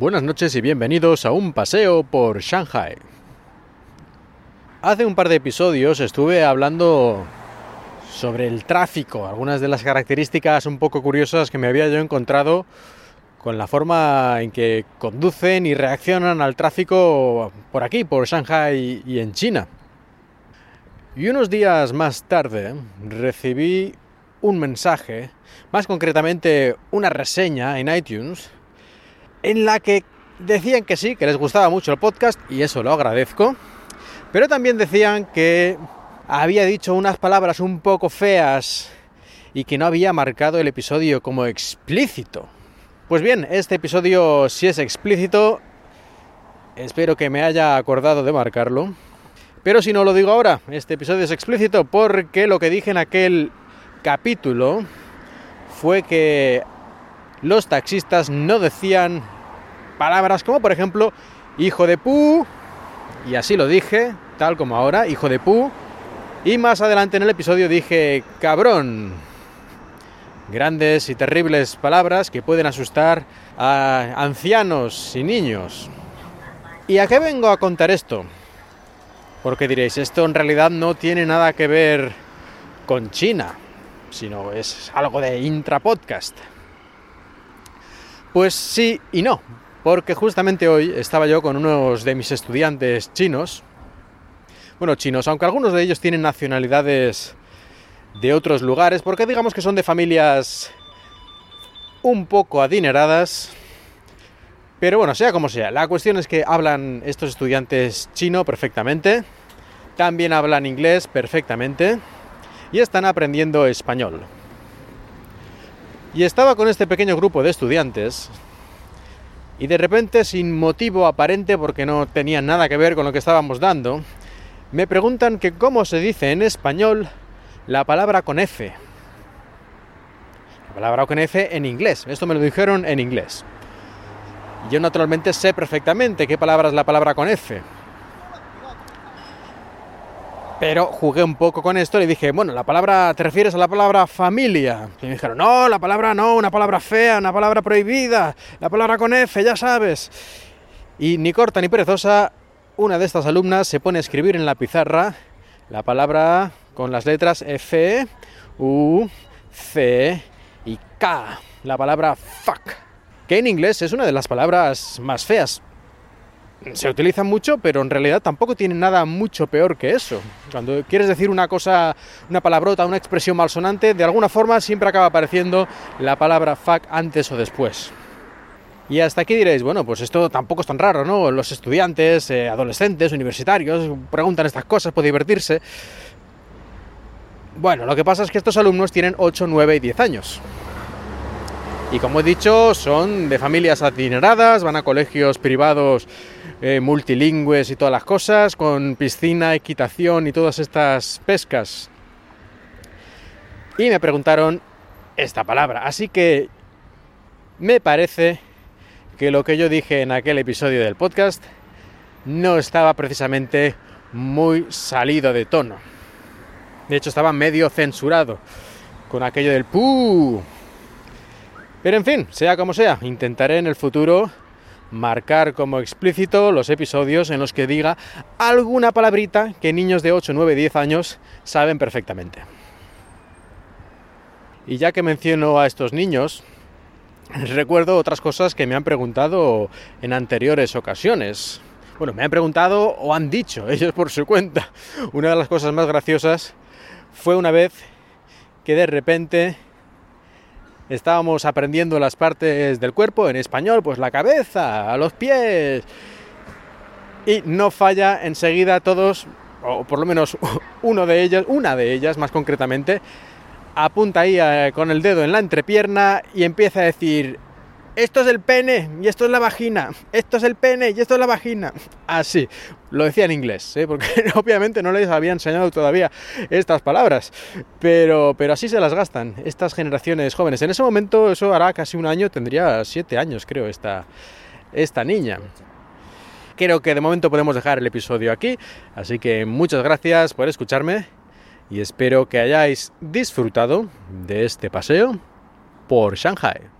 Buenas noches y bienvenidos a un paseo por Shanghai. Hace un par de episodios estuve hablando sobre el tráfico, algunas de las características un poco curiosas que me había yo encontrado con la forma en que conducen y reaccionan al tráfico por aquí, por Shanghai y en China. Y unos días más tarde recibí un mensaje, más concretamente una reseña en iTunes, en la que decían que sí, que les gustaba mucho el podcast y eso lo agradezco, pero también decían que había dicho unas palabras un poco feas y que no había marcado el episodio como explícito. Pues bien, este episodio sí es explícito, espero que me haya acordado de marcarlo. Pero si no lo digo ahora, este episodio es explícito porque lo que dije en aquel capítulo fue que los taxistas no decían palabras como por ejemplo hijo de pu, y así lo dije, tal como ahora, hijo de pu, y más adelante en el episodio dije cabrón. Grandes y terribles palabras que pueden asustar a ancianos y niños. ¿Y a qué vengo a contar esto? Porque diréis, esto en realidad no tiene nada que ver con China sino es algo de intrapodcast. Pues sí y no, porque justamente hoy estaba yo con unos de mis estudiantes chinos, bueno, chinos, aunque algunos de ellos tienen nacionalidades de otros lugares, porque digamos que son de familias un poco adineradas, pero bueno, sea como sea, la cuestión es que hablan estos estudiantes chino perfectamente, también hablan inglés perfectamente, y están aprendiendo español. Y estaba con este pequeño grupo de estudiantes y de repente, sin motivo aparente, porque no tenía nada que ver con lo que estábamos dando, me preguntan que cómo se dice en español la palabra con F. La palabra con F en inglés. Esto me lo dijeron en inglés. Yo naturalmente sé perfectamente qué palabra es la palabra con F. Pero jugué un poco con esto y dije, bueno, la palabra, ¿te refieres a la palabra familia? Y me dijeron, no, la palabra no, una palabra fea, una palabra prohibida, la palabra con F, ya sabes. Y ni corta ni perezosa, una de estas alumnas se pone a escribir en la pizarra la palabra con las letras F, U, C y K, la palabra fuck, que en inglés es una de las palabras más feas se utiliza mucho, pero en realidad tampoco tiene nada mucho peor que eso. Cuando quieres decir una cosa, una palabrota, una expresión malsonante, de alguna forma siempre acaba apareciendo la palabra fuck antes o después. Y hasta aquí diréis, bueno, pues esto tampoco es tan raro, ¿no? Los estudiantes, eh, adolescentes, universitarios, preguntan estas cosas por divertirse. Bueno, lo que pasa es que estos alumnos tienen 8, 9 y 10 años. Y como he dicho, son de familias adineradas, van a colegios privados eh, multilingües y todas las cosas, con piscina, equitación y todas estas pescas. Y me preguntaron esta palabra. Así que me parece que lo que yo dije en aquel episodio del podcast no estaba precisamente muy salido de tono. De hecho, estaba medio censurado con aquello del pu. Pero en fin, sea como sea, intentaré en el futuro marcar como explícito los episodios en los que diga alguna palabrita que niños de 8, 9, 10 años saben perfectamente. Y ya que menciono a estos niños, recuerdo otras cosas que me han preguntado en anteriores ocasiones. Bueno, me han preguntado o han dicho ellos por su cuenta. Una de las cosas más graciosas fue una vez que de repente estábamos aprendiendo las partes del cuerpo en español, pues la cabeza, los pies. Y no falla enseguida todos, o por lo menos uno de ellos, una de ellas más concretamente, apunta ahí eh, con el dedo en la entrepierna y empieza a decir, esto es el pene y esto es la vagina, esto es el pene y esto es la vagina. Así, lo decía en inglés, ¿eh? porque obviamente no les había enseñado todavía estas palabras, pero, pero así se las gastan estas generaciones jóvenes. En ese momento, eso hará casi un año, tendría siete años creo esta, esta niña. Creo que de momento podemos dejar el episodio aquí, así que muchas gracias por escucharme y espero que hayáis disfrutado de este paseo por Shanghai.